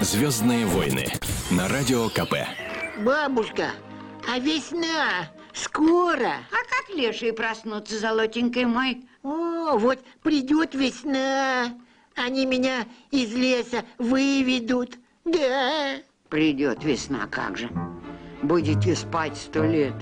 Звездные войны на радио КП. Бабушка, а весна скоро. А как лешие проснуться, золотенький мой? О, вот придет весна. Они меня из леса выведут. Да. Придет весна, как же. Будете спать сто лет.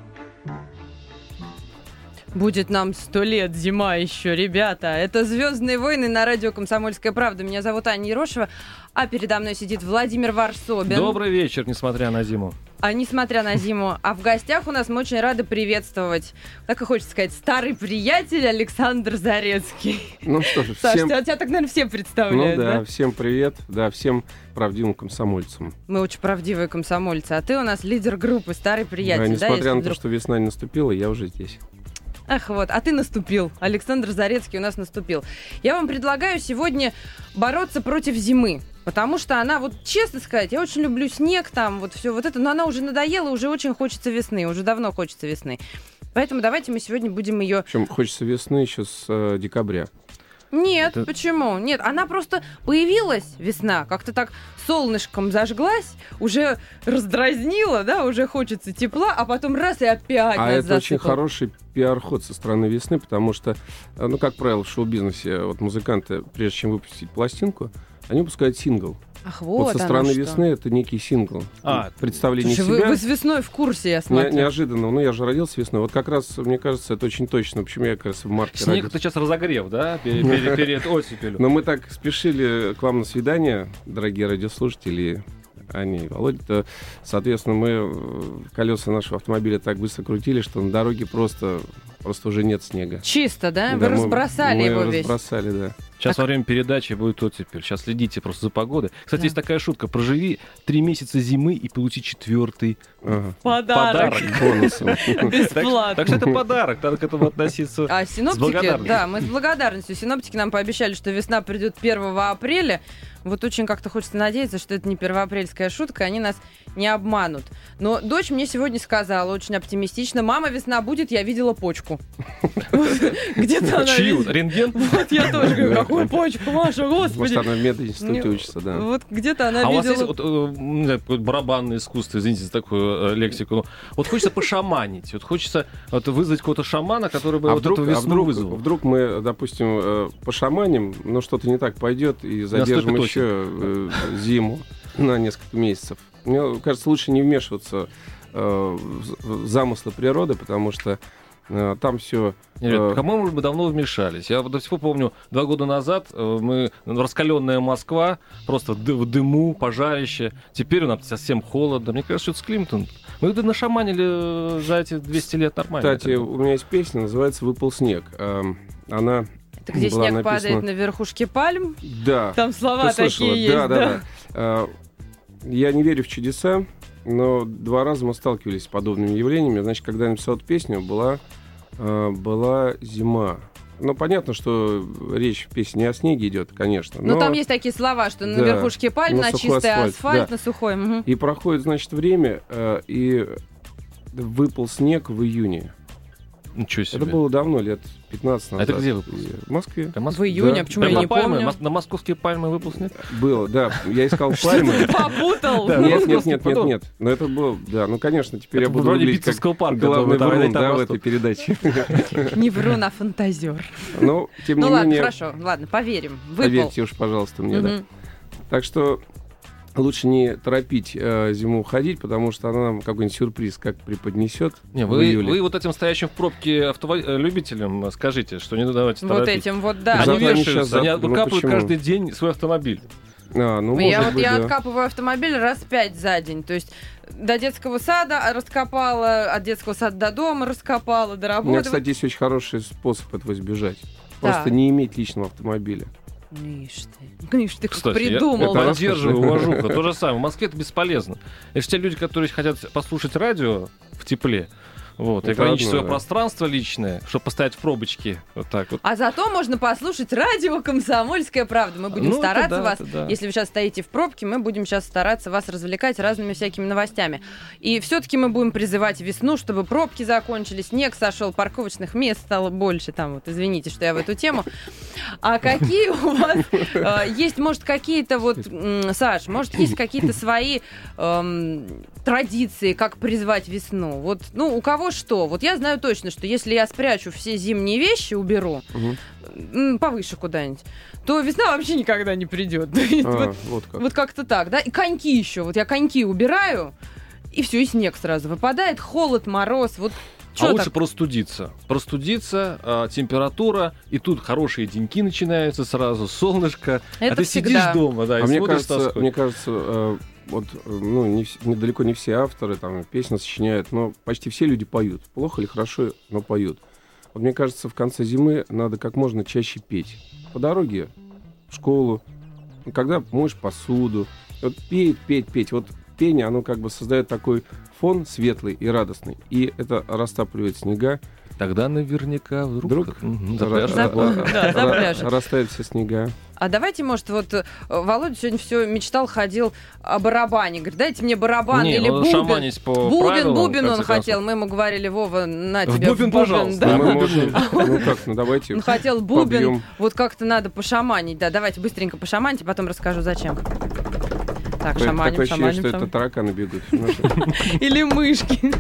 Будет нам сто лет, зима еще, ребята. Это «Звездные войны» на радио «Комсомольская правда». Меня зовут Аня Ерошева, а передо мной сидит Владимир Варсобин. Добрый вечер, несмотря на зиму. А несмотря на зиму. А в гостях у нас мы очень рады приветствовать, так и хочется сказать, старый приятель Александр Зарецкий. Ну что ж, Саш, всем... тебя, тебя так, наверное, все Ну представляют, да, да? всем привет, да, всем правдивым комсомольцам. Мы очень правдивые комсомольцы, а ты у нас лидер группы, старый приятель, Да, да, несмотря если на то, вдруг- что весна не наступила, я уже здесь. Ах, вот, а ты наступил. Александр Зарецкий у нас наступил. Я вам предлагаю сегодня бороться против зимы. Потому что она, вот честно сказать, я очень люблю снег, там, вот все вот это, но она уже надоела, уже очень хочется весны, уже давно хочется весны. Поэтому давайте мы сегодня будем ее... Причем хочется весны еще с э, декабря. Нет, Это- почему? Нет, она просто появилась весна, как-то так солнышком зажглась, уже раздразнила, да, уже хочется тепла, а потом раз и опять А это очень засыпало. хороший пиар-ход со стороны весны, потому что, э, ну, как правило, в шоу-бизнесе вот музыканты, прежде чем выпустить пластинку, они выпускают сингл. Ах, Вот, вот, со стороны что. весны это некий сингл. А, представление Слушай, вы, себя. вы с весной в курсе, я Не- смотрю. неожиданно. Ну, я же родился весной. Вот как раз, мне кажется, это очень точно. Почему я как раз в марте снег родился. это сейчас разогрев, да, перед, перед- перед оттепелью. Но мы так спешили к вам на свидание, дорогие радиослушатели, Аня и Володя, то, соответственно, мы э, колеса нашего автомобиля так быстро крутили, что на дороге просто, просто уже нет снега. Чисто, да? Вы Да, мы- разбросали мы его весь. разбросали, да. Сейчас во время передачи будет оттепель. Сейчас следите просто за погодой. Кстати, Да. есть такая шутка. Проживи три месяца зимы и получи четвертый Ага. Подарок. подарок. Бонусом. Так, Бесплатно. так что это подарок, надо к этому относиться. А синоптики, да, мы с благодарностью. Синоптики нам пообещали, что весна придет 1 апреля. Вот очень как-то хочется надеяться, что это не первоапрельская шутка, они нас не обманут. Но дочь мне сегодня сказала очень оптимистично, мама, весна будет, я видела почку. Где-то она Чью? видела. Рентген? Вот я тоже говорю, какую почку, Маша, Может, господи. она в мединституте учится, да. Вот где-то она А у вас есть видела... вот, э, какое-то барабанное искусство, извините за такую э, лексику. Вот хочется пошаманить, вот хочется вызвать какого-то шамана, который бы А вот вдруг, эту а весну вдруг, вызвал. вдруг мы, допустим, э, пошаманим, но что-то не так пойдет и задержим еще э, зиму на несколько месяцев. Мне кажется, лучше не вмешиваться э, в замыслы природы, потому что э, там все... Нет, по-моему, мы давно вмешались. Я до сих пор помню, два года назад мы раскаленная Москва, просто в дыму, пожарище. Теперь у нас совсем холодно. Мне кажется, что это с Климтон. Мы это нашаманили за эти 200 лет нормально. Кстати, у меня есть песня, называется «Выпал снег». Эм, Она Это где снег написана- падает на верхушке пальм. Да. Там слова Ты слышала? такие есть, да, да? да. А, Я не верю в чудеса, но два раза мы сталкивались с подобными явлениями. Значит, когда я написал эту песню, была, а, была зима. Ну, понятно, что речь в песне не о снеге идет, конечно. Ну, но там есть такие слова, что на Да, верхушке пальм, на на, чистый асфальт, асфальт, да. на сухой. мгм. И проходит, значит, время, э, и выпал снег в июне. Ничего себе. Это было давно, лет 15 назад. Это где снег? В Москве. Это Моск- В июне, Да. а почему Прям я на не пальмы, помню? на московские пальмы выпал снег? Было, да. Я искал пальмы. Попутал. Да. Нет, нет, нет, нет, поток. нет. Но это был, да, ну, конечно, теперь я буду вроде выглядеть как главный врун, да, в этой передаче. Не врун, а фантазер. Но, тем Ну не ладно, менее, хорошо, ладно, поверим. Поверьте уж, пожалуйста, мне, да. Так что лучше не торопить э, зиму уходить, потому что она нам какой-нибудь сюрприз как преподнесет Не, в вы, июле. вы вот этим стоящим в пробке автово- э, скажите, что не давайте Вот торопить. этим вот, да. Они они вешаются, они за- ну выкапывают почему? каждый день свой автомобиль. А, ну, я может вот быть, я да. откапываю автомобиль раз пять за день. То есть до детского сада раскопала, от детского сада до дома раскопала, до У меня, работы. кстати, есть очень хороший способ этого избежать. Просто Так. не иметь личного автомобиля. Ишь ты. Ишь ты, как Кстати, придумал. я поддерживаю, уважуха. То же самое. В Москве это бесполезно. Если те люди, которые хотят послушать радио в тепле, Вот, и Это ограничить свое пространство личное, чтобы поставить в пробочке. Вот так вот. А зато можно послушать радио «Комсомольская правда». Мы будем Ну, стараться да, вас, да. если вы сейчас стоите в пробке, мы будем сейчас стараться вас развлекать разными всякими новостями. И все-таки мы будем призывать весну, чтобы пробки закончились, снег сошел, парковочных мест стало больше. Там вот, извините, что я в эту тему. А какие у вас э, есть, может, какие-то вот, Саш, может, есть какие-то свои эм, традиции, как призвать весну? Вот, ну, у кого что? Вот я знаю точно, что если я спрячу все зимние вещи, уберу, м, повыше куда-нибудь, то весна вообще никогда не придет. А, вот, вот как. вот как-то так, да? И коньки еще. Вот я коньки убираю, и все, и снег сразу выпадает, холод, мороз. Вот А что лучше так? простудиться. Простудиться, а, температура, и тут хорошие деньки начинаются сразу, солнышко. Это а ты всегда. сидишь дома, да, и А мне смотришь с кажется, мне кажется, э, вот, ну, не, не- далеко не все авторы там песни сочиняют, но почти все люди поют. Плохо или хорошо, но поют. Вот мне кажется, в конце зимы надо как можно чаще петь. По дороге в школу, когда моешь посуду. Вот петь, петь, петь. Вот пение, оно как бы создает такой фон светлый и радостный. И это растапливает снега. Тогда наверняка вдруг... Вдруг запляшет. Зап- ра- да, растают все снега. А давайте, может, вот э, Володя сегодня все мечтал, ходил о барабане. Говорит, дайте мне барабан Не, или ну, бубен. шаманить по Бубен, правилам, бубен он хотел. Мы ему говорили, Вова, на В тебе бубен, пожалуйста. да. Ну, мы можем, ну как, ну давайте Он хотел бубен, побьем. вот как-то надо пошаманить. Да, давайте быстренько пошаманьте, потом расскажу, зачем. Так, Такое шаманим, ощущение, шаманим, что это шаманим. тараканы бегут. Ну, Или мышки.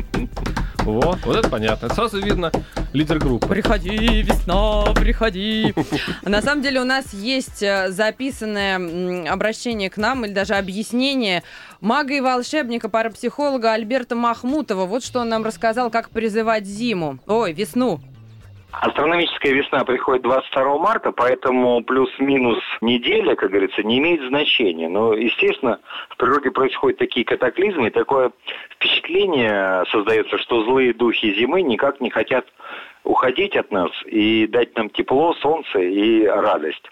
Вот, вот это понятно. Сразу видно лидер группы. Приходи, весна, приходи. На самом деле у нас есть э, записанное обращение к нам или даже объяснение мага и волшебника, парапсихолога Альберта Махмутова. Вот что он нам рассказал, как призывать зиму. Ой, весну. Астрономическая весна приходит 22 марта, поэтому плюс-минус неделя, как говорится, не имеет значения. Но, естественно, в природе происходят такие катаклизмы, и такое впечатление создается, что злые духи зимы никак не хотят уходить от нас и дать нам тепло, солнце и радость.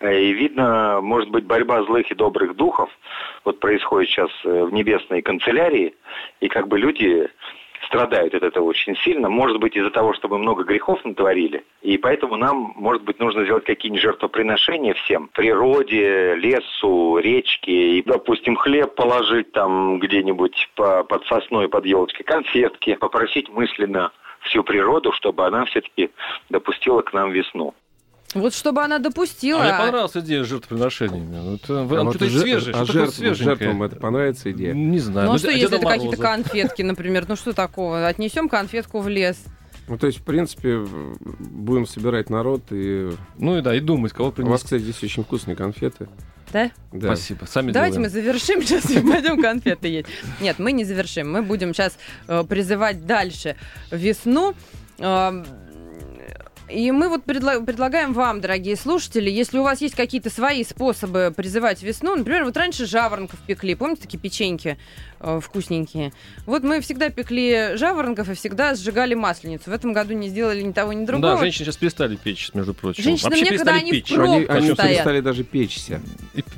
Э, И видно, может быть, борьба злых и добрых духов вот происходит сейчас э, в небесной канцелярии, и как бы люди страдают от этого очень сильно. Может быть, из-за того, что мы много грехов натворили. И поэтому нам, может быть, нужно сделать какие-нибудь жертвоприношения всем. Природе, лесу, речке. И, допустим, хлеб положить там где-нибудь по- под сосной, под елочкой, конфетки. Попросить мысленно всю природу, чтобы она все-таки допустила к нам весну. Вот чтобы она допустила. А мне понравилась идея с жертвоприношениями. Ну, это- А вот что-то жер- свежее, а что такое жертвам- это понравится идея? Не знаю. Ну а что, если это какие-то конфетки, например? Ну что такого? Отнесем конфетку в лес. Ну, то есть, в принципе, будем собирать народ, и Ну и да, и думать, кого у вас, принести. кстати, здесь очень вкусные конфеты. Да? Да. Спасибо, сами Давайте мы делаем. завершим сейчас и пойдем конфеты есть. Нет, мы не завершим. Мы будем сейчас э, призывать дальше весну. Эм, И мы вот предла- предлагаем вам, дорогие слушатели, если у вас есть какие-то свои способы призывать весну, например, вот раньше жаворонков пекли, помните такие печеньки э, вкусненькие? Вот мы всегда пекли жаворонков и всегда сжигали масленицу. В этом году не сделали ни того, ни другого. Да, женщины сейчас перестали печь, между прочим. Женщинам Вообще некогда, перестали они в печь. пробках Они, они стоят. перестали даже печься.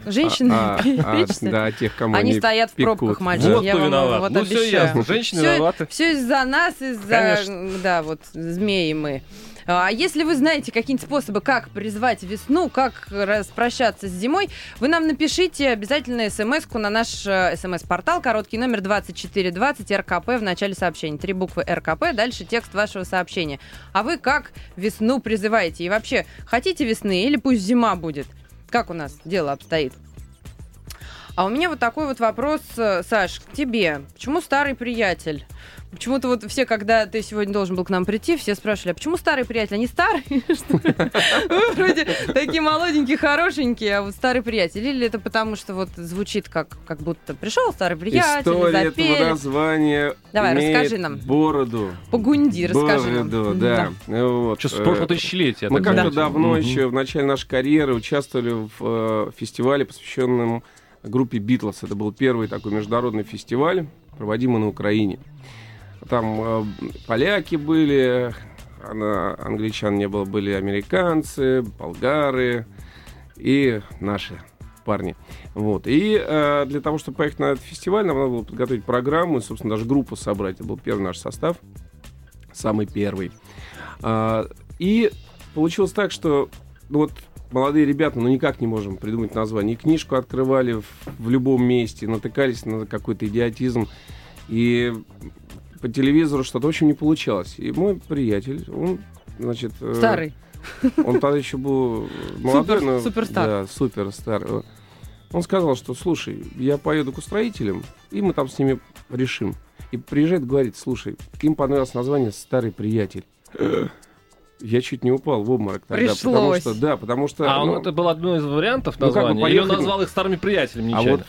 Женщины А, а, печься. да, тех, кому Они они стоят в пекут. пробках, мальчики. Вот я кто вам виноват. вот ну все обещаю. ясно, женщины Всё- виноваты. Все из-за нас, из-за, Конечно. да, вот, змеи мы. А если вы знаете какие-нибудь способы, как призвать весну, как распрощаться с зимой, вы нам напишите обязательно смс-ку на наш э, смс-портал, короткий номер 2420 РКП в начале сообщения. Три буквы РКП, дальше текст вашего сообщения. А вы как весну призываете? И вообще, хотите весны или пусть зима будет? Как у нас дело обстоит? А у меня вот такой вот вопрос, э, Саш, к тебе. Почему старый приятель? Почему-то вот все, когда ты сегодня должен был к нам прийти, все спрашивали, а почему старый приятель? Они старые? Что ли? Вы вроде такие молоденькие, хорошенькие, а вот старый приятель. Или это потому, что вот звучит как, как будто пришел старый приятель, История этого запели. названия Давай, расскажи нам. бороду. Погунди, расскажи нам. Бороду, да. Вот. Что с э, прошлого тысячелетия. я Мы как-то давно еще в начале нашей карьеры участвовали в э, фестивале, посвященном группе Битлз. Это был первый такой международный фестиваль, проводимый на Украине. Там э, поляки были, а на- англичан не было, были американцы, болгары и наши парни. Вот. И э, для того, чтобы поехать на этот фестиваль, нам надо было подготовить программу и, собственно, даже группу собрать. Это был первый наш состав. самый первый. А, и получилось так, что ну, вот молодые ребята, ну никак не можем придумать название. И книжку открывали в, в любом месте, натыкались на какой-то идиотизм. И по телевизору что-то очень не получалось. И мой приятель, он, значит... э, Старый. Он тогда еще был молодой, Супер- но... суперстар. Да, суперстар. Он сказал, что, слушай, я поеду к устроителям, и мы там с ними решим. И приезжает, говорит, слушай, им понравилось название «Старый приятель». Я чуть не упал в обморок тогда. Потому Пришлось. что, да, потому что... А он ну, это был одно из вариантов Ну, как бы названия? Или он поехали- назвал их старыми приятелями А нечаянно? вот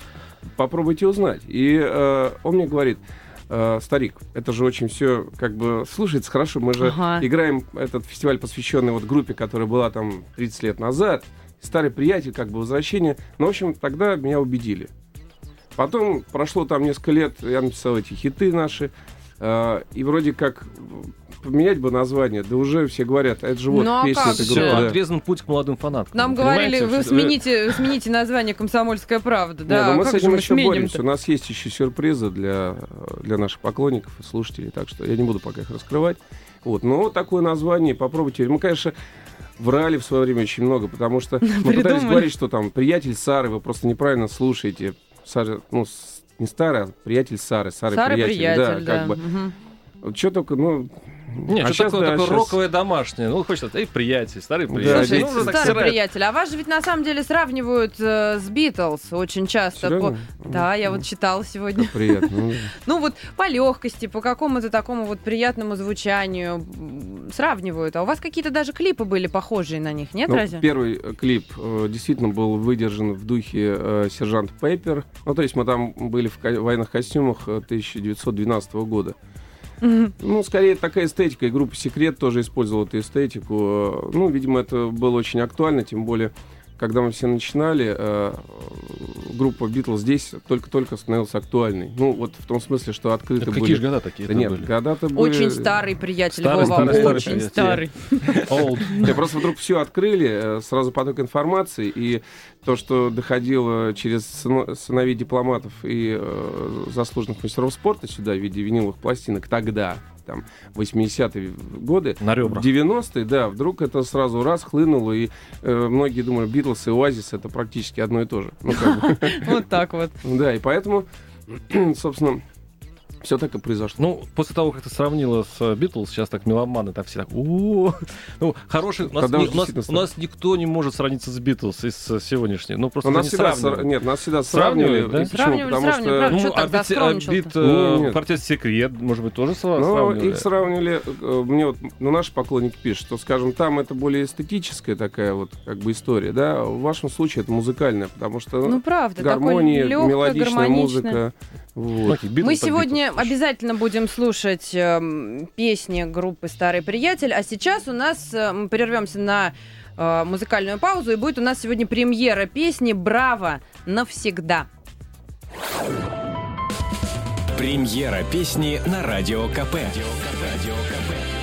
попробуйте узнать. И э, он мне говорит, «Э, старик, это же очень все как бы слушается хорошо. Мы же Ага. играем этот фестиваль, посвященный вот группе, которая была там 30 лет назад. Старый приятель, как бы возвращение. Ну, в общем, тогда меня убедили. Потом прошло там несколько лет, я написал эти хиты наши. э, и вроде как поменять бы название, да уже все говорят, а это же вот Ну, а песня как? Все, да. отрезан путь к молодым фанаткам. Нам Понимаете, говорили, вы что- смените, смените название «Комсомольская правда». Не, Да, ну а мы с этим мы еще боремся. сменим-то? У нас есть еще сюрпризы для, для наших поклонников и слушателей, так что я не буду пока их раскрывать. Вот, но вот такое название, попробуйте. Мы, конечно, врали в свое время очень много, потому что мы пытались Придумали. говорить, что там приятель Сары, вы просто неправильно слушаете. Сара, ну, не старая, а приятель Сары, Сары, Старый приятель, приятель, да, да. как бы. Мгм. Что только, ну... Не, а что такое, да, такое щас- роковое домашнее? Ну, хочется, эй, приятель, старый Да, приятель. Слушайте, Ну, старый стирает. приятель, а вас же ведь на самом деле сравнивают э, с Битлз очень часто. Серьезно? По- Да, я вот читала сегодня. Приятно. ну. Ну вот по легкости, по какому-то такому вот приятному звучанию сравнивают. А у вас какие-то даже клипы были похожие на них, нет, Ну, разве? Первый э, клип э, действительно был выдержан в духе э, Сержант Пеппер. Ну, то есть мы там были в ко- военных костюмах э, 1912 года. Ну, скорее такая эстетика, и группа «Секрет» тоже использовала эту эстетику. Э, Ну, видимо, это было очень актуально, тем более, когда мы все начинали, э, группа «Битлз» здесь только-только становилась актуальной. Ну, вот в том смысле, что открыты Это были... какие же года такие Да нет, были? года-то были... Очень старый приятель, Старый, Вова, старый, старый очень приятель. старый. Old. Я просто вдруг все открыли, э, сразу поток информации, и то, что доходило через сыно- сыновей дипломатов и э, заслуженных мастеров спорта сюда в виде виниловых пластинок тогда, там, 80-е годы, На ребрах. 90-е, да, вдруг это сразу раз хлынуло, и э, многие думали, Битлз и Оазис это практически одно и то же. Ну. Вот так вот. Да, и поэтому, собственно, все так и произошло. Ну, после того, как ты сравнила с Битлз, сейчас так меломаны так все так. Ну, хороший, у нас, не- у, нас, у нас никто не может сравниться с Битлз из э, сегодняшней. Ну, просто У нас не всегда, сра- нет, нас всегда Сравнивали, сравнивали. да? И почему? Сравнивали, Потому сравнивали, что правда. Ну, а тогда ведь, э, скромничал-то? бит, э, Ну, Секрет, может быть, тоже Ну, сравнивали? их сравнили, э, мне вот, ну, наш поклонник пишет, что, скажем, там это более эстетическая такая вот, как бы, история, да, а в вашем случае это музыкальная, потому что Ну, правда, гармония, легкая, мелодичная гармоничная. музыка, вот. Мы сегодня обязательно будем слушать эм, песни группы «Старый приятель», а сейчас у нас э, мы прервемся на э, музыкальную паузу, и будет у нас сегодня премьера песни «Браво! Навсегда». Премьера песни на Радио КП. На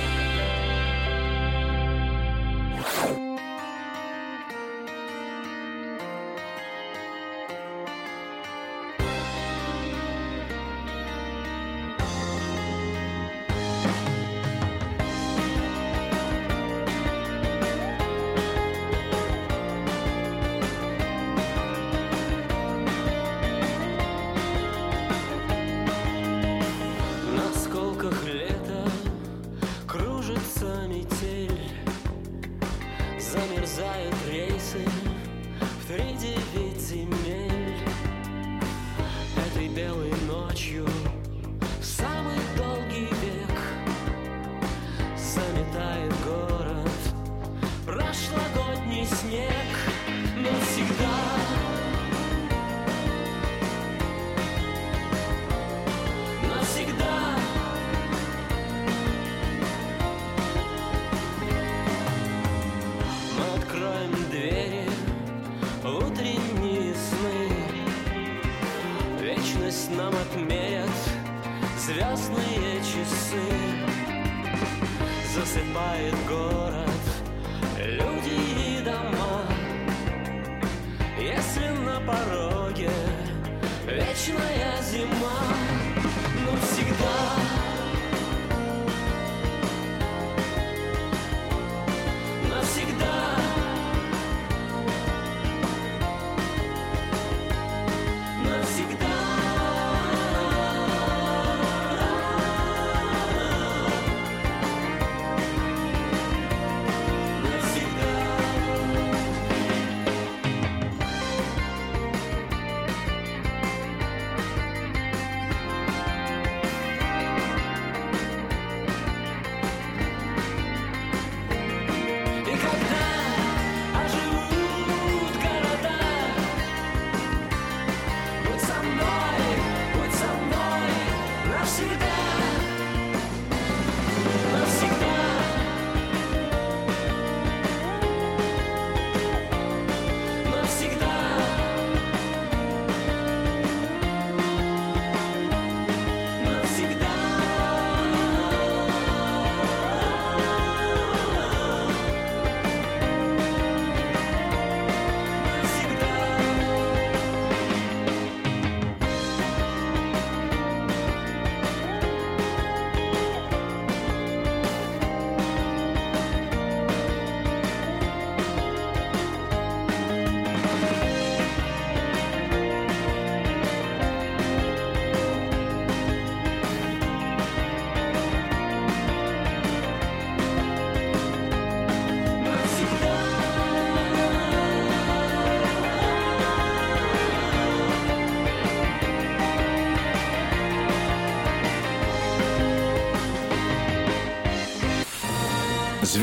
зима,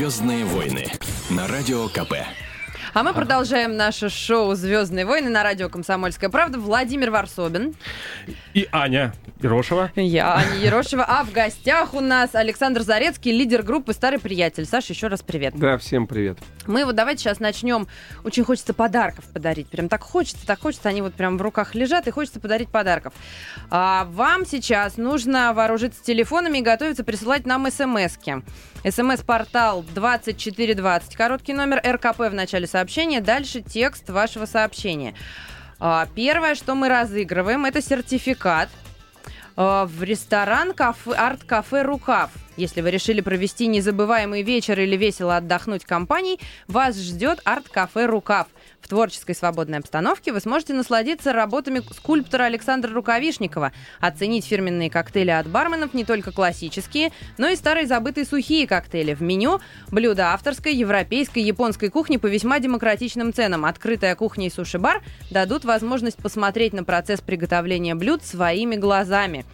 «Звездные войны» на Радио КП. А мы продолжаем наше шоу «Звездные войны» на радио «Комсомольская правда». Владимир Варсобин. И Аня Ерошева. Я, Аня Ерошева. А в гостях у нас Александр Зарецкий, лидер группы «Старый приятель». Саша, еще раз привет. Да, всем привет. Мы вот давайте сейчас начнем. Очень хочется подарков подарить. Прям так хочется, так хочется. Они вот прям в руках лежат, и хочется подарить подарков. А вам сейчас нужно вооружиться телефонами и готовиться присылать нам смс-ки. СМС-портал 2420, короткий номер РКП в начале сообщения, дальше текст вашего сообщения. А, Первое, что мы разыгрываем, это сертификат в ресторан кафе, арт-кафе «Рукав». Если вы решили провести незабываемый вечер или весело отдохнуть компанией, вас ждет арт-кафе «Рукав». В творческой свободной обстановке вы сможете насладиться работами скульптора Александра Рукавишникова, оценить фирменные коктейли от барменов, не только классические, но и старые забытые сухие коктейли. В меню блюда авторской, европейской, японской кухни по весьма демократичным ценам. Открытая кухня и суши-бар дадут возможность посмотреть на процесс приготовления блюд своими глазами.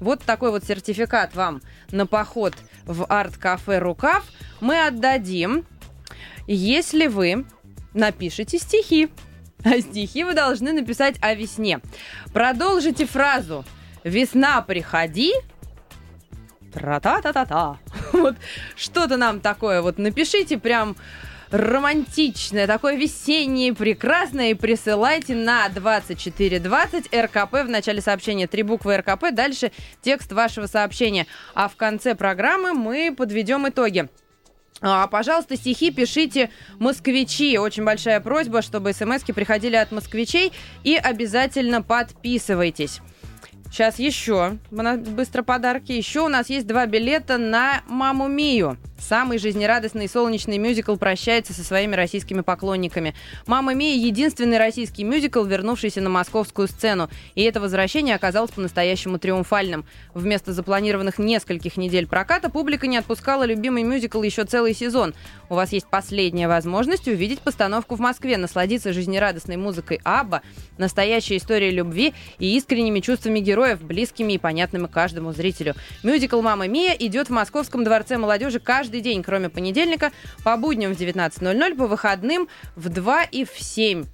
Вот такой вот сертификат вам на поход в арт-кафе «Рукав» мы отдадим, если вы напишите стихи. А стихи вы должны написать о весне. Продолжите фразу «Весна, приходи», Тра-та-та-та-та. Вот что-то нам такое вот напишите прям романтичное, такое весеннее, прекрасное, и присылайте на 2420 РКП в начале сообщения. Три буквы РКП, дальше текст вашего сообщения. А в конце программы мы подведем итоги. А, пожалуйста, стихи пишите москвичи. Очень большая просьба, чтобы смски приходили от москвичей. И обязательно подписывайтесь. Сейчас еще быстро подарки. Еще у нас есть два билета на «Маму Мию». Самый жизнерадостный и солнечный мюзикл прощается со своими российскими поклонниками. «Мама Мия» — единственный российский мюзикл, вернувшийся на московскую сцену. И это возвращение оказалось по-настоящему триумфальным. Вместо запланированных нескольких недель проката публика не отпускала любимый мюзикл еще целый сезон. У вас есть последняя возможность увидеть постановку в Москве, насладиться жизнерадостной музыкой Абба, настоящей историей любви и искренними чувствами героев, близкими и понятными каждому зрителю. Мюзикл «Мама Мия» идет в Московском дворце молодежи каждый день, кроме понедельника, по будням в 19.00, по выходным в 2 и в 7.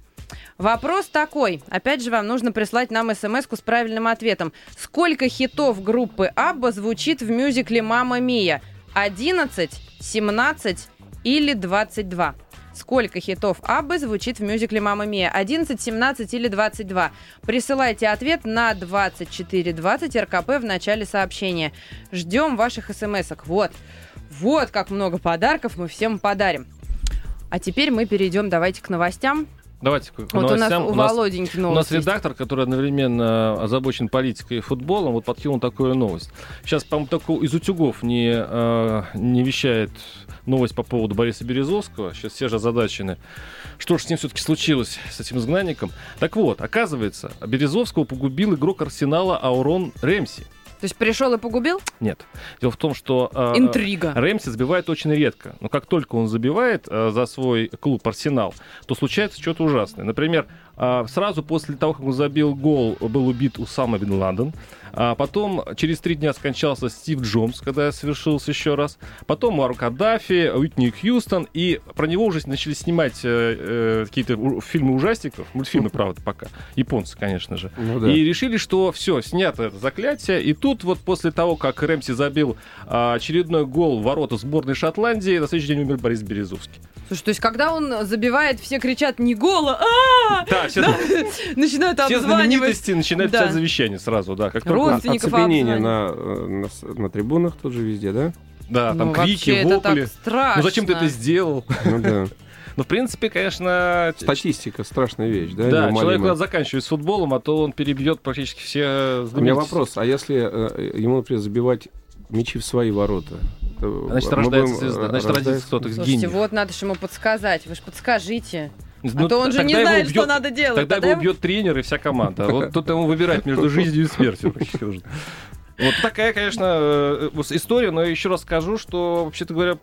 Вопрос такой. Опять же, вам нужно прислать нам смс с правильным ответом. Сколько хитов группы Абба звучит в мюзикле «Мама Мия»? 11, 17 или 22? Сколько хитов Аббы звучит в мюзикле «Мама Мия»? 11, 17 или 22? Присылайте ответ на 2420 РКП в начале сообщения. Ждем ваших смс-ок. Вот. Вот как много подарков мы всем подарим. А теперь мы перейдем, давайте, к новостям. Давайте к Вот у нас новостям. у Володеньки У нас есть. редактор, который одновременно озабочен политикой и футболом, вот подкинул такую новость. Сейчас, по-моему, только из утюгов не, э, не вещает новость по поводу Бориса Березовского. Сейчас все же озадачены. Что же с ним все-таки случилось, с этим изгнанником? Так вот, оказывается, Березовского погубил игрок Арсенала Аурон Ремси. То есть пришел и погубил? Нет. Дело в том, что э, Интрига. Рэмси забивает очень редко. Но как только он забивает э, за свой клуб Арсенал, то случается что-то ужасное. Например, э, сразу после того, как он забил гол, был убит Усама Бен Ладен. А потом через три дня скончался Стив Джобс, когда совершился еще раз. Потом Муар Каддафи, Уитни Хьюстон. И про него уже начали снимать э, э, какие-то у- фильмы ужастиков. Мультфильмы, правда, пока. Японцы, конечно же. Ну да. И решили, что все, снято это заклятие. И тут вот после того, как Рэмси забил а, очередной гол в ворота сборной Шотландии, на следующий день умер Борис Березовский. Слушай, то есть когда он забивает, все кричат не гола, а Да, все, начинают все обзванивать. знаменитости начинают писать завещание сразу, да. Как только- Родственников Оцепенение на, э, на, на трибунах тут же везде, да? Да, там Ну, крики, вообще, это вопли. так страшно. Ну зачем ты это сделал? Ну да. Ну, в принципе, конечно, Статистика страшная вещь, да? да, человек неумолимая. надо заканчивать с футболом, а то он перебьет практически все У меня вопрос, а если э, ему, например, забивать мячи в свои ворота? то Значит, рождается будем, звезда, э, значит, родится кто-то из Слушайте, вот надо же ему подсказать. Вы же подскажите. Ну, а то он же не тогда его знает, что убьет- надо делать. Тогда Тогда его убьет тренер и вся команда. Вот тут ему выбирать между жизнью и смертью. практически нужно. Вот такая, конечно, э, история, но еще раз скажу, что, вообще-то говоря,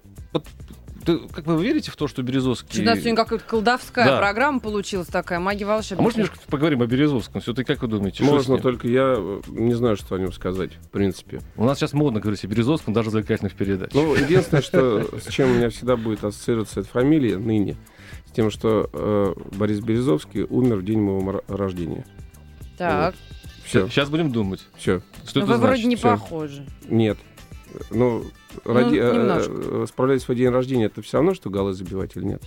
ты, как вы верите в то, что Березовский... У нас сегодня какая-то колдовская Да. программа получилась такая, маги А волшебники. может, немножко поговорим о Березовском? Все-таки как вы думаете? что Можно, только я э, не знаю, что о нем сказать, в принципе. У нас сейчас модно говорить о Березовском, даже в развлекательных передачах. Ну, единственное, что с чем у меня всегда будет ассоциироваться эта фамилия ныне, с тем, что э, Борис Березовский умер в день моего рождения. Так, Все, Сейчас будем думать, все. что ну это вы вроде значит. не Всё. похожи. Нет. Ну, роди- э, немножко. э, справляясь в свой день рождения, это все равно, что голы забивать или нет?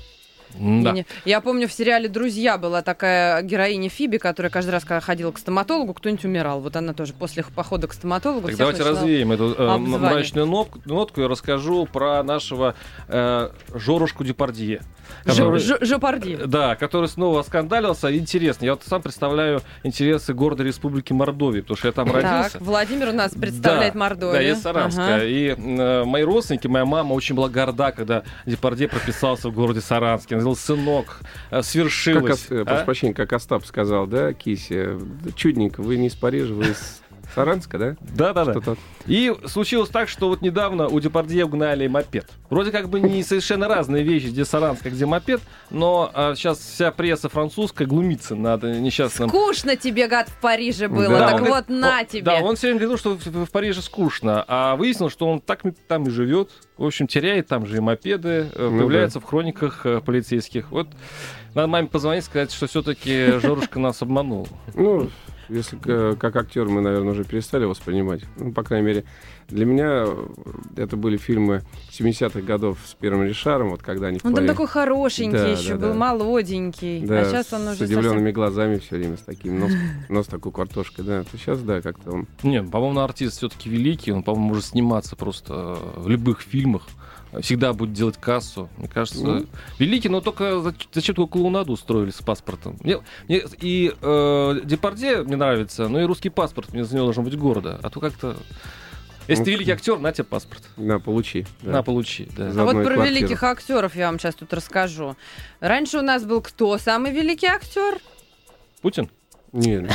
Да. Я помню, в сериале «Друзья» была такая героиня Фиби, которая каждый раз, когда ходила к стоматологу, кто-нибудь умирал. Вот она тоже после похода к стоматологу Так давайте развеем эту э, мрачную нотку, нотку и расскажу про нашего э, Жорушку Депардье. Который- Жо- Жопарди. Да, который снова оскандалился. Интересно, я вот сам представляю интересы города Республики Мордовии, потому что я там Так, родился. Владимир у нас представляет да, Мордовию. Да, я из Саранска. Ага. И э, мои родственники, моя мама очень была горда, когда Депардье прописался в городе Саранске. Говорила, сынок, э, Как, свершилось. Ос- э, А? прошу прощения, как Остап сказал, да, Киси? Чудненько, вы не из Парижа, вы из Саранска, да? Да-да-да. Что-то- И случилось так, что вот недавно у Депардье угнали мопед. Вроде как бы не совершенно разные вещи, где Саранска, где мопед, но а, сейчас вся пресса французская глумится над несчастным Скучно тебе, гад, в Париже было. Да, так он вот, на о, тебе. Да, он все время говорил, что в, в Париже скучно, а выяснилось, что он так там и живет. В общем, теряет там же и мопеды, э, Ну появляется в хрониках э, полицейских. Вот надо маме позвонить, сказать, что все-таки Жорушка нас обманул. Ну, если к- как актер мы, наверное, уже перестали воспринимать. Ну, по крайней мере, для меня э, это были фильмы 70-х годов с первым Ришаром, вот когда они Он там плане- такой хорошенький Да, еще, да, был да. молоденький. Да, а сейчас он с уже удивленными глазами все время, с таким нос, нос такой картошкой, да. То сейчас, да, как-то он... Не, по-моему, артист все-таки великий, он, по-моему, может сниматься просто э, в любых фильмах. Всегда будет делать кассу. Мне кажется, Ну. великий, но только за- зачем такую клоунаду устроили с паспортом? Мне, мне и э, Депардье мне нравится, но и русский паспорт мне за него должен быть города. А то как-то... Если Ну, ты великий актер, на тебе паспорт. На, получи. да. На, получи. Да. За- А вот про квартиру. великих актеров я вам сейчас тут расскажу. Раньше у нас был кто самый великий актер? Путин? Нет, нет.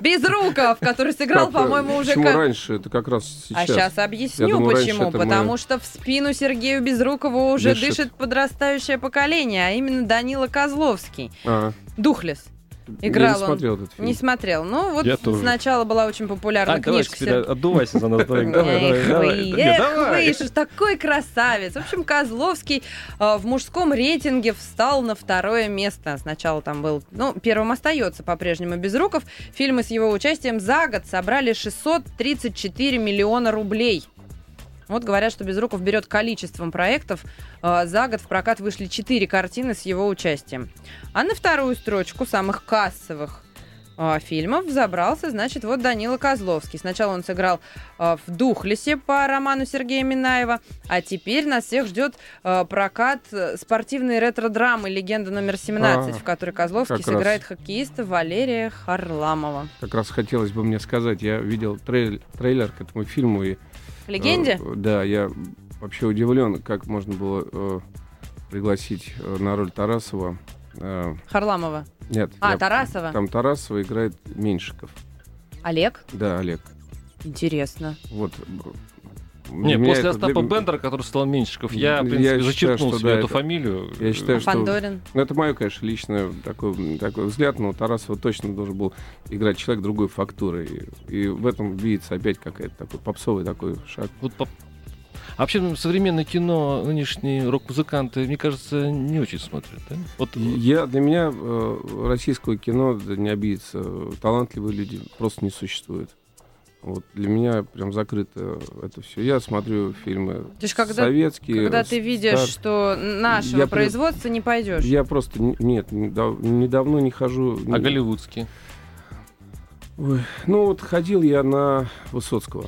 Безруков, который сыграл, э, по-моему, уже... Почему как- раньше? Это как раз сейчас. А сейчас объясню, думаю, почему. это мы- Потому что в спину Сергею Безрукову уже Дышит. дышит подрастающее поколение, а именно Данила Козловский. А, Духлес. Я Играл не он. смотрел этот фильм. Не смотрел. Ну, вот Я тоже. сначала была очень популярна А, давай книжка. теперь отдувайся за нас. Давай, давай, давай, Эх давай. вы, давай. такой красавец. В общем, Козловский э, в мужском рейтинге встал на второе место. Сначала там был, ну, первым остается по-прежнему Безруков. Фильмы с его участием за год собрали 634 миллиона рублей. Вот говорят, что Безруков берет количеством проектов. Э, За год в прокат вышли 4 картины с его участием. А на вторую строчку самых кассовых э, фильмов забрался, значит, вот Данила Козловский. Сначала он сыграл э, в «Духлесе» по роману Сергея Минаева, а теперь нас всех ждет э, прокат спортивной ретро-драмы «Легенда номер 17», А, в которой Козловский как раз. сыграет хоккеиста Валерия Харламова. Как раз хотелось бы мне сказать, я видел трейлер, трейлер к этому фильму и... «Легенде»? э, да, я вообще удивлен, как можно было э, пригласить э, на роль Тарасова. э, Харламова. нет. А, я- Тарасова. Там Тарасова играет Меньшиков. Олег? Да, Олег. Интересно. Вот. Не, после это- Остапа для- Бендера, который стал Меньшиков, я, в принципе, зачеркнул себе да, эту это- фамилию. Я считаю, что... Фандорин. Ну, это мое, конечно, личное такой, такой взгляд, но Тарасова точно должен был играть человек другой фактуры. И, и в этом видится опять какая-то такой попсовый такой шаг. Вот по- А вообще ну, современное кино нынешние рок-музыканты, мне кажется, не очень смотрят. Да? Вот Я, для меня э, российское кино, да не обидится, талантливые люди просто не существуют. Вот для меня прям закрыто это все. Я смотрю фильмы Ты ж когда- советские. Когда ты видишь, стар- что нашего Я при- производства не пойдешь. Я просто нет, недав- недавно не хожу. а не- голливудские. Ой, ну вот ходил я на Высоцкого.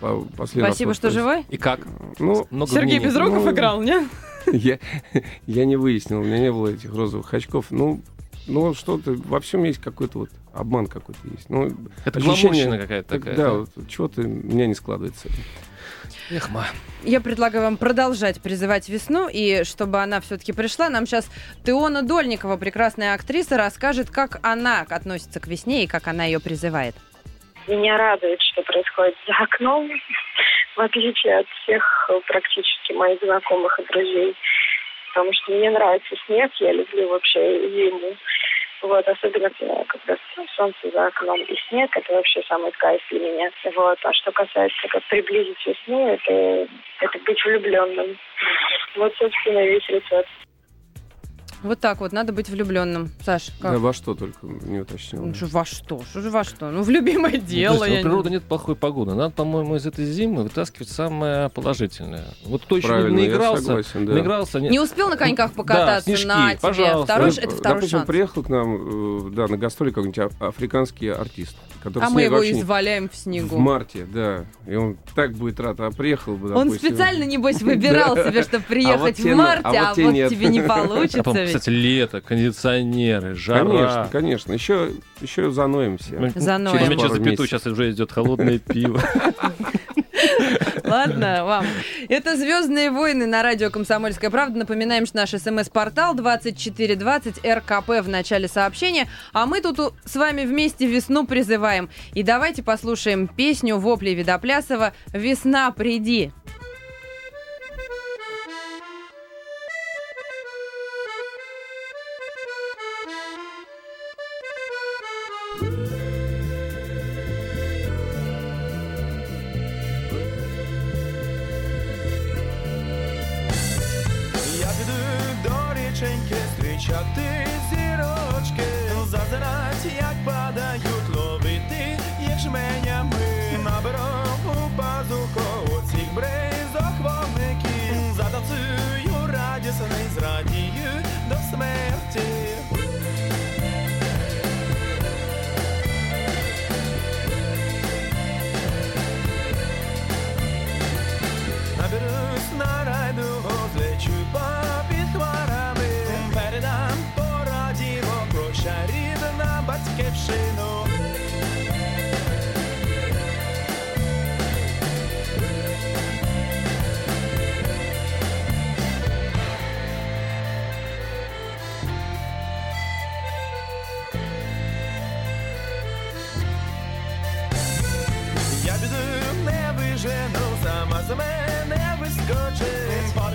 по- последний раз Спасибо, вот, что то есть, живой. И как? Ну, Много Сергей мнений. Безруков Ну, играл, нет? я, я не выяснил, у меня не было этих розовых очков. Ну, ну что-то, во всем есть какой-то вот обман какой-то есть. Ну, Это ощущение- какая-то так, такая. да, вот чего-то у меня не складывается. Эх, ма. Я предлагаю вам продолжать призывать весну, и чтобы она все-таки пришла, нам сейчас Теона Дольникова, прекрасная актриса, расскажет, как она относится к весне и как она ее призывает. Меня радует, что происходит за окном, в отличие от всех практически моих знакомых и друзей. потому что мне нравится снег, я люблю вообще зиму. Вот, особенно когда как раз солнце за окном и снег, это вообще самый кайф для меня. Вот, а что касается как приблизить весну, это, это быть влюбленным. Вот, собственно, весь рецепт. Вот так вот, надо быть влюбленным. Саш, как? Да во что только не уточнил. Ну, что, во что? Что же во что? Ну, в любимое дело. То есть, я у не- природы нет плохой погоды. Надо, по-моему, из этой зимы вытаскивать самое положительное. Вот кто еще Правильно, не я игрался, согласен, да. не игрался, не- Не успел на коньках покататься? снежки, на тебе. пожалуйста. Второй, Ну, это второй Допустим, шанс. приехал к нам, э, да, на гастроли какой-нибудь а- африканский артист, который А мы его не- изваляем в в снегу. марте, да. И он так будет рад, а приехал бы, Он допустим, специально, небось, выбирал Да. себе, чтобы приехать те в на- марте, а вот а тебе не А получится потом, ведь. кстати, лето, кондиционеры, жара. Конечно, конечно. Еще, еще заноем все. Ну, Заноем. через Пару запятую, сейчас уже идет холодное пиво. Ладно, вам. Это «Звездные войны» на радио «Комсомольская правда». Напоминаем, что наш смс-портал 2420 РКП в начале сообщения. А мы тут с вами вместе весну призываем. И давайте послушаем песню Вопли Видоплясова «Весна, приди». te atender.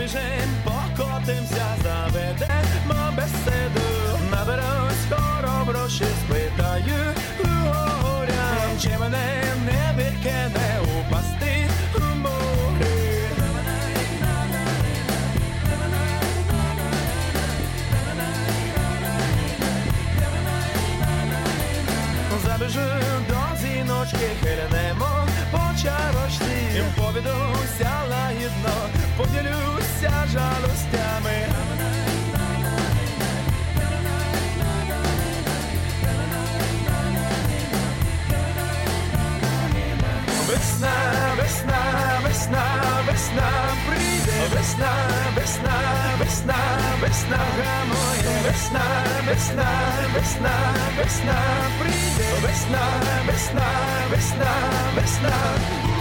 vision. Поділюся жалостями. Весна, весна, весна, весна, прийде, весна, весна, весна, весна, гамує, весна, весна, весна, весна, прийде, весна, весна, весна, весна.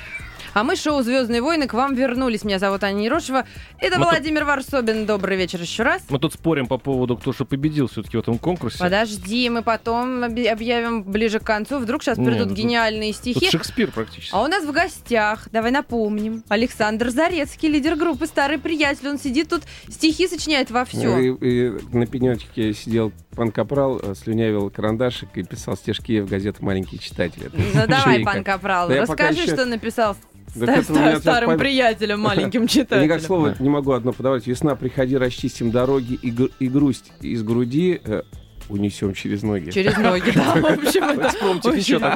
А мы шоу «Звездные войны» к вам вернулись. Меня зовут Аня Ерошева. Это Мы тут- Владимир Варсобин. Добрый вечер еще раз. Мы тут спорим по поводу, кто же победил все-таки в этом конкурсе. Подожди, мы потом объявим ближе к концу. Вдруг сейчас придут ну тут- гениальные Тут стихи. Шекспир практически. А у нас в гостях, давай напомним, Александр Зарецкий, лидер группы «Старый приятель». Он сидит тут, стихи сочиняет во все. И, и на пенечке сидел пан Капрал, э, слюнявил карандашик и писал стишки в газету «Маленькие читатели». Ну давай, пан Капрал, расскажи, еще- что написал Так ста- это у меня ста- сейчас старым память- приятелем, маленьким Я читателем. никак слово не могу одно подавать. Весна, приходи, расчистим дороги и, гру- и грусть из груди э, унесем через ноги. Через ноги, да, в общем, это Вспомните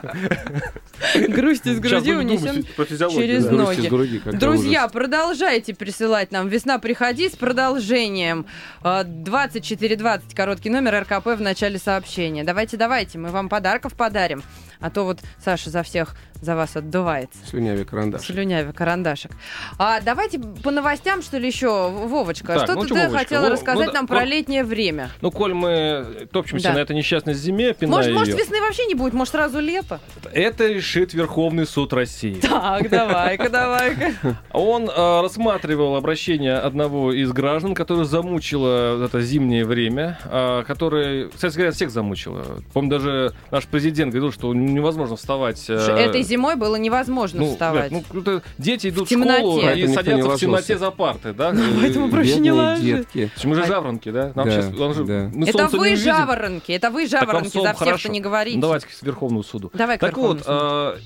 грусть из груди унесем через ноги. Друзья, продолжайте присылать нам «Весна, приходи» с продолжением. А, 2420, короткий номер РКП в начале сообщения. Давайте, давайте, мы вам подарков подарим. А то вот Саша за всех за вас отдувается. Слюнявый карандаш. Слюнявый карандашик. А давайте по новостям, что ли, еще, Вовочка. Так, что ну ты Вовочка, хотела ну, рассказать ну, нам ну, про летнее время? Ну, коль мы топчемся Да. на этой несчастной зиме, пиная Может, может, её, весны вообще не будет, может, сразу лето? это решит Верховный суд России. Так, давай-ка, давай-ка. Он э, рассматривал обращение одного из граждан, которое замучило это зимнее время, э, которое, кстати говоря, всех замучило. Помню, даже наш президент говорил, что невозможно вставать. э, Этой зимой было невозможно ну, вставать. ребят, ну, это дети идут в, темноте. школу Поэтому и садятся в темноте за парты, да? Поэтому проще не детки. Мы же жаворонки, да? Нам Да, сейчас, он же- да. мы это вы жаворонки, это вы жаворонки, за всех, что не говорите. Ну, Давайте к Верховному суду. Давай Так вот, э,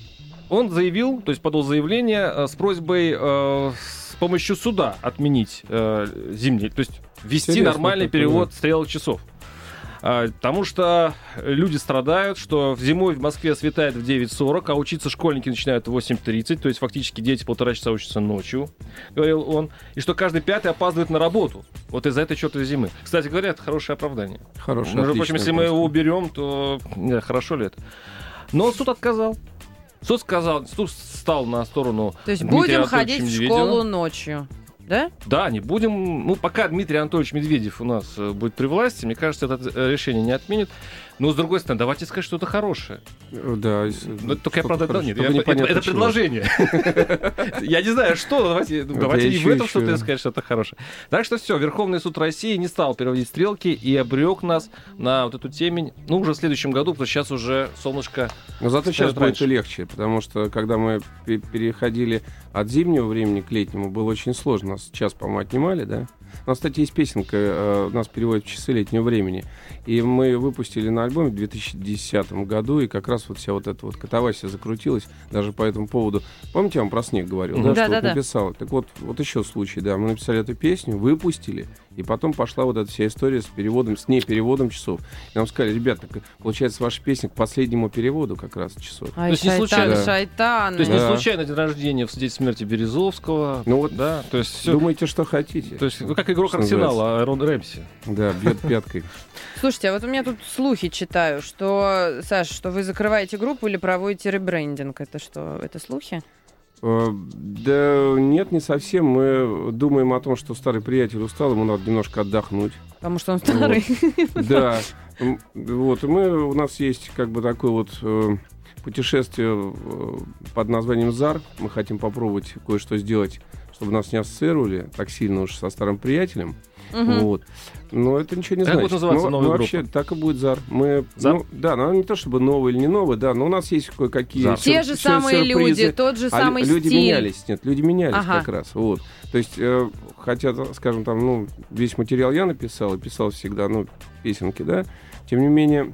он заявил, то есть подал заявление э, с просьбой э, с помощью суда отменить э, зимний, то есть ввести нормальный перевод да. стрелок часов. А, Потому что люди страдают, что зимой в Москве светает в 9.40, а учиться школьники начинают в 8.30, то есть фактически дети полтора часа учатся ночью, говорил он, и что каждый пятый опаздывает на работу. Вот из-за этой чертовой зимы. Кстати говоря, это хорошее оправдание. Хороший, Между прочим, если мы его уберем, то не, хорошо ли это? Но суд отказал. Суд сказал, суд стал на сторону То есть Дмитрия будем ходить в Медведева. школу ночью, да? Да, не будем. Ну, пока Дмитрий Анатольевич Медведев у нас э, будет при власти, мне кажется, это э, решение не отменит. Но, с другой стороны, давайте сказать что-то хорошее. Да, если- Ну, только я, правда, да, нет, я- это, это предложение. Я не знаю, что, давайте, давайте и в этом что-то сказать, что-то хорошее. Так что все, Верховный суд России не стал переводить стрелки и обрек нас на вот эту темень, ну, уже в следующем году, потому что сейчас уже солнышко Но зато сейчас будет легче, потому что когда мы пе- переходили от зимнего времени к летнему, было очень сложно. Нас час, по-моему, отнимали, да? У нас, кстати, есть песенка, э, нас переводит в часы летнего времени. И мы выпустили на альбоме в 2010 году, и как раз вот вся вот эта вот катавасия закрутилась даже по этому поводу. Помните, я вам про снег говорил, Мгм. да, что Да-да-да. вот написал? Так вот, вот еще случай, да, мы написали эту песню, выпустили, и потом пошла вот эта вся история с переводом, с непереводом часов. И нам сказали, ребят, так получается ваша песня к последнему переводу как раз часов. Ай, есть не шайтаны, случайно. шайтаны. То есть Да. не случайно день рождения в день смерти Березовского. Ну вот, да, то есть все. Думайте, что хотите. То есть, ну, как игрок Арсенала, Рон Рэмси. Да, бьет пяткой. Слушайте, а вот у меня тут слухи читаю, что, Саш, что вы закрываете группу или проводите ребрендинг. Это что, это слухи? Э, Да нет, не совсем. Мы думаем о том, что старый приятель устал, ему надо немножко отдохнуть. Потому что он старый. Да. М, Вот, и мы, у нас есть как бы такое вот э, путешествие э, под названием ЗАР. Мы хотим попробовать кое-что сделать, чтобы нас не ассоциировали так сильно уж со старым приятелем. Мгм. Вот. Но это ничего не Как значит. будет называться Ну, новая ну, группа? Вообще, так и будет ЗАР. Мы, «Зар»? ну, да, но не то чтобы новый или не новый, да, но у нас есть кое-какие «Зар». Те сюр- же сюр- самые сюрпризы. люди, тот же А самый люди стиль. менялись, нет, люди менялись Ага. как раз, вот. То есть, э, хотя, скажем, там, ну, весь материал я написал, и писал всегда, ну, песенки, да, тем не менее,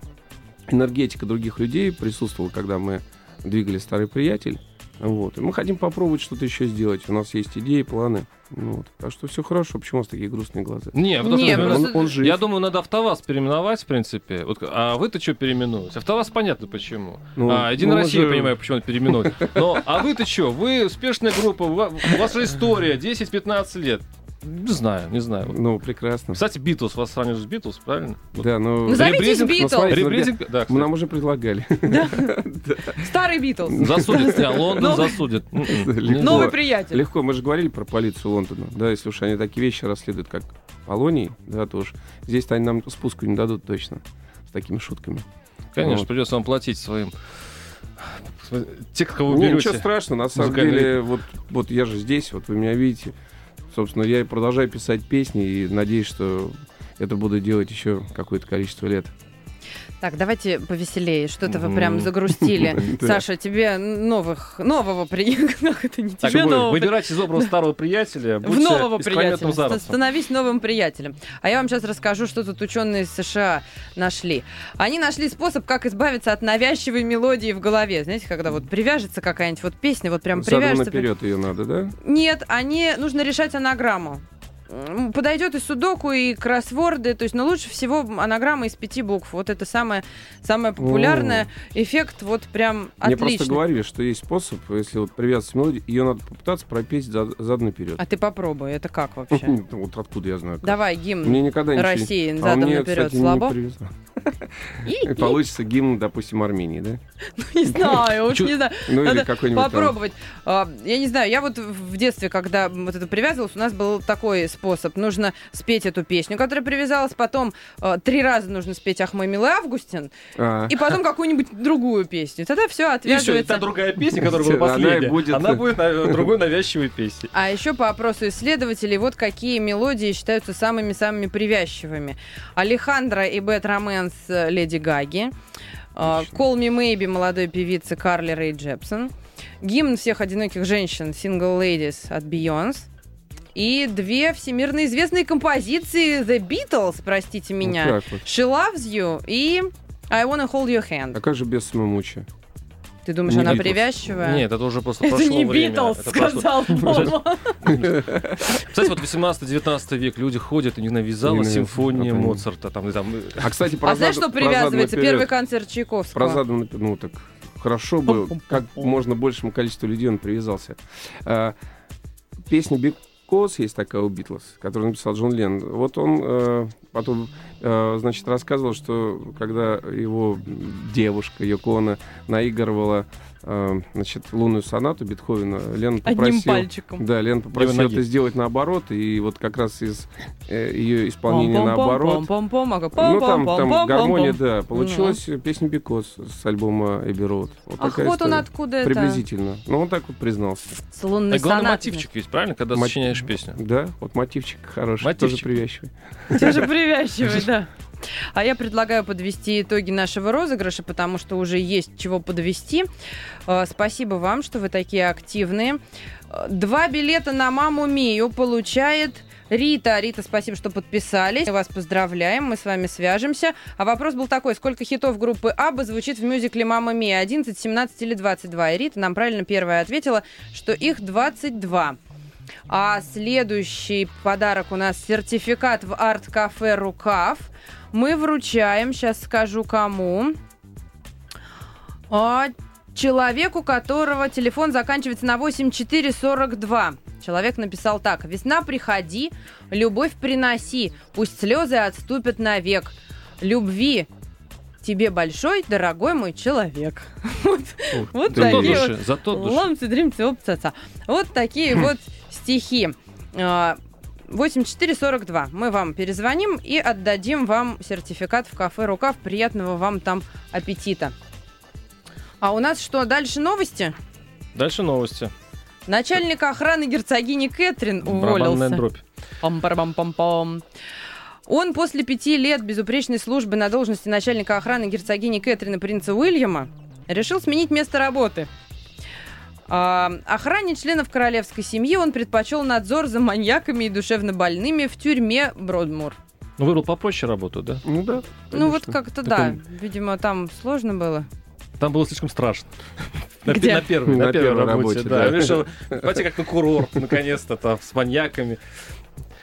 энергетика других людей присутствовала, когда мы двигали «Старый приятель», вот. И мы хотим попробовать что-то еще сделать. У нас есть идеи, планы. Ну Вот. Так что все хорошо. Почему у вас такие грустные глаза? Не, потому Не, что он, просто- он жив. Я думаю, надо АвтоВАЗ переименовать, в принципе. Вот, а вы-то что переименовать? АвтоВАЗ понятно почему. Ну, а, Единая ну, Россия, я же- понимаю, почему надо переименовать. Но, а вы-то что? Вы успешная группа, у вас же история 10-15 лет. Не знаю, не знаю. Ну, прекрасно. Кстати, Битлз, вас сравнивают с Битлз, правильно? Да, ну, Назовитесь Битлз. ну, смотрите, Ребрендинг, да, мы кстати. нам уже предлагали. Старый Битлз. Засудит тебя, Лондон засудит. М-м. Новый приятель. Легко, мы же говорили про полицию Лондона. Да, если уж они такие вещи расследуют, как Полоний, да, то уж здесь они нам спуску не дадут точно с такими шутками. Конечно, Вот. придется вам платить своим Те, кого вы Не, берете. ничего страшного, на самом деле, вот, вот я же здесь, вот вы меня видите. Собственно, я продолжаю писать песни, и надеюсь, что это буду делать еще какое-то количество лет. Так, давайте повеселее. Что-то вы прям загрустили. Саша, тебе новых, нового приятеля. Это не тебе нового выбирайте из образа старого приятеля, в нового приятеля. Становись новым приятелем. А я вам сейчас расскажу, что тут ученые из США нашли. Они нашли способ, как избавиться от навязчивой мелодии в голове. Знаете, когда вот привяжется какая-нибудь вот песня, вот прям Задом привяжется. наперед ее надо, да? Нет, они нужно решать анаграмму. Подойдет и судоку, и кроссворды, то есть, но лучше всего анаграмма из пяти букв. Вот это самое, самое популярное. Эффект вот прям Мне отлично. просто говорили, что есть способ, если вот привязывать мелодию, ее надо попытаться пропеть за- задом наперед. А ты попробуй, это как вообще? Вот откуда я знаю. Давай гимн Мне никогда. России А задом мне, наперед слабо. И- получится гимн, допустим, Армении, да? Не знаю, уж не знаю. Ну или какой-нибудь попробовать. А, Я не знаю, я вот в детстве, когда вот это привязывалась, у нас был такой способ. Нужно спеть эту песню, которая привязалась, потом а, три раза нужно спеть «Ах, мой милый Августин», А, и потом какую-нибудь другую песню. Тогда все отвязывается. та другая песня, которая была последняя, будет- она будет на- другой навязчивой песней. А еще по опросу исследователей, вот какие мелодии считаются самыми-самыми привязчивыми. Алехандро и Бет Роменс э, Леди Гаги. э, Call Me Maybe молодой певицы Карли Рэй Джепсон. Гимн всех одиноких женщин Single Ladies от Beyoncé. И две всемирно известные композиции The Beatles, простите меня. вот вот. She Loves You и I Wanna Hold Your Hand. А как же без самомучия? Ты думаешь, не она Beatles. привязчивая? Нет, это уже просто это прошло не время. Битлз, Это прошло- сказал Вова. Кстати, вот 18-19 век люди ходят, и не навязала симфония. Моцарта. Там, э, А, кстати, про А знаешь, что про привязывается? Первый концерт Про Чайковского. задом наперед. Ну так хорошо бы, как можно большему количеству людей он привязался. А, Песня Because есть такая у Битлз, которую написал Джон Ленн. Вот он э, потом, значит, рассказывал, что когда его девушка Йокона наигрывала э, значит, лунную сонату Бетховена, Лен Одним попросил... пальчиком. Да, Лен попросил Левой ноги. это сделать наоборот, и вот как раз из э, ее исполнения наоборот Пом-пом-пом-пом, ага, ну, там, там гармония, да. Получилась песня Бикос с альбома Эбби Роуд. Вот Ах, вот он история. откуда это. Приблизительно. Ну, он так вот признался. С лунной а главный сонатой. мотивчик есть, правильно, когда Мо- сочиняешь песню? Да, вот мотивчик хороший, Мотивчик. тоже привязчивый. Тоже привязчивый, да. А я предлагаю подвести итоги нашего розыгрыша, потому что уже есть чего подвести. Э, Спасибо вам, что вы такие активные. Э, Два билета на «Маму Мию» получает Рита. Рита, спасибо, что подписались. Вас поздравляем, мы с вами свяжемся. А вопрос был такой, сколько хитов группы Абба звучит в мюзикле «Мама Мия»? 11, 17 или 22? И Рита нам правильно первая ответила, что их 22. А следующий подарок у нас сертификат в арт-кафе «Рукав». Мы вручаем, сейчас скажу кому. А, человеку, которого телефон заканчивается на 8442. Человек написал так. «Весна, приходи, любовь приноси, пусть слезы отступят навек. Любви тебе большой, дорогой мой человек». Вот, вот такие вот зато души. Вот такие вот стихи. А, 8442. Мы вам перезвоним и отдадим вам сертификат в кафе «Рукав». Приятного вам там аппетита. А у нас что, дальше новости? Дальше новости. Начальник охраны герцогини Кэтрин уволился. дробь. Пам-парам-пам-пам. Он после пяти лет безупречной службы на должности начальника охраны герцогини Кэтрин и принца Уильяма решил сменить место работы. А, охране членов королевской семьи он предпочел надзор за маньяками и душевно больными в тюрьме Бродмур. Ну, выбрал попроще работу, да? Ну да. Ну вот конечно. как-то да, он- видимо там сложно было. Там было слишком страшно. Где? на первой, на На первой первой работе, работе, да. да. Решил пойти как на курорт, наконец-то, там, с маньяками.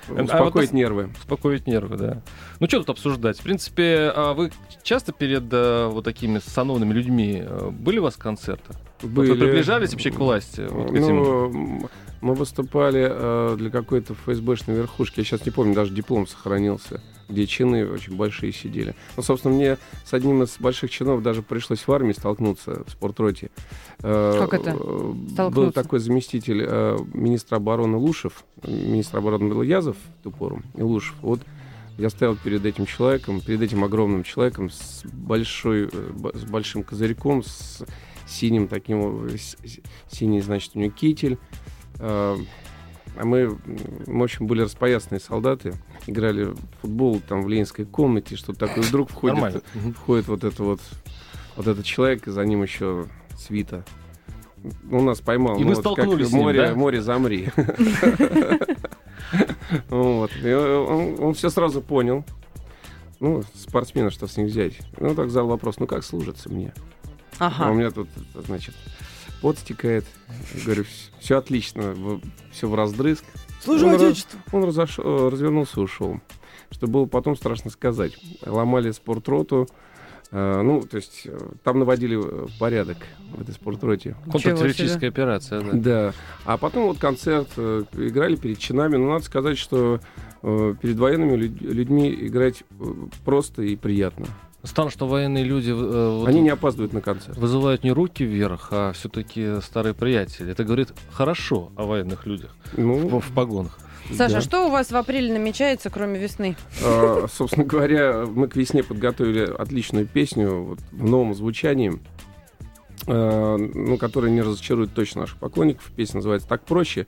А Успокоить вот- нервы. Успокоить нервы, да. Ну, что тут обсуждать? В принципе, а вы часто перед э, вот такими сановными людьми э, были у вас концерты? Вот Были. вы приближались вообще к власти? Вот к этим- Ну, мы выступали э, для какой-то ФСБшной верхушки. Я сейчас не помню, даже диплом сохранился, где чины очень большие сидели. Ну, собственно, мне с одним из больших чинов даже пришлось в армии столкнуться в спорtroте. Э, Как это? э, Был Столкнуться? такой заместитель э, министра обороны Лушев. Министр обороны был Язов в ту пору, и Лушев. Вот я стоял перед этим человеком, перед этим огромным человеком с большой, э, с большим козырьком, с синим таким, синий, значит, у него китель. Э, А мы, м, в общем, были распоясанные солдаты, играли в футбол там в ленинской комнате, что такое. Вдруг Нормально. входит, Мгм. входит вот это вот, вот этот человек, и за ним еще свита. Ну, нас поймал. И ну, вы вот как столкнулись с ним, море, да? море замри. Вот. Он все сразу понял. Ну, спортсмена, что с них взять. Ну, так задал вопрос, ну как служится мне? А у Ага. меня тут, значит, пот стекает. Я говорю, все отлично, все в раздрызг. Служу Он раз- Отечеству. Он разош- э, развернулся и ушел. Что было потом страшно сказать. Ломали спортроту. э, ну, то есть э, там наводили э, порядок в этой спортроте. Контртеррористическая операция, да. Да. А потом вот концерт э, играли перед чинами. Но надо сказать, что э, перед военными люд- людьми играть просто и приятно. Странно, что военные люди э, вот Они не опаздывают на концерт. вызывают не руки вверх, а все-таки старые приятели. Это говорит хорошо о военных людях Ну, в, в погонах. Саша, да. что у вас в апреле намечается, кроме весны? А, Собственно говоря, мы к весне подготовили отличную песню вот, в новом звучании, э, ну, которая не разочарует точно наших поклонников. Песня называется «Так проще».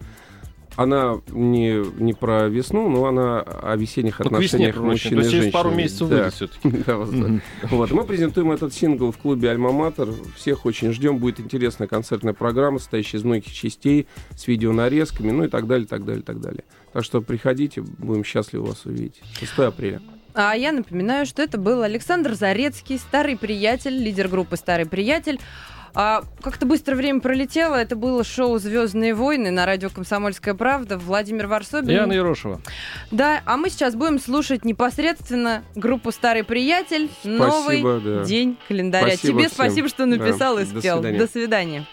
Она не, не про весну, но она о весенних Ну, весне отношениях пророчно. мужчин То и есть через пару месяцев Да. выйдет все-таки. Да, вот так. Вот. Мы презентуем этот сингл в клубе «Альма-Матер». Всех очень ждем. Будет интересная концертная программа, состоящая из многих частей, с видеонарезками, ну и так далее, так далее, так далее. Так что приходите, будем счастливы вас увидеть. 6 апреля. А я напоминаю, что это был Александр Зарецкий, старый приятель, лидер группы «Старый приятель». А, как-то быстро время пролетело. Это было шоу «Звездные войны» на радио «Комсомольская правда». Владимир Варсобин. Яна Ерошева. Да, а мы сейчас будем слушать непосредственно группу «Старый приятель». Новый Спасибо, да. день календаря. Спасибо Тебе всем. спасибо, что написал Да, и до спел. свидания. До свидания.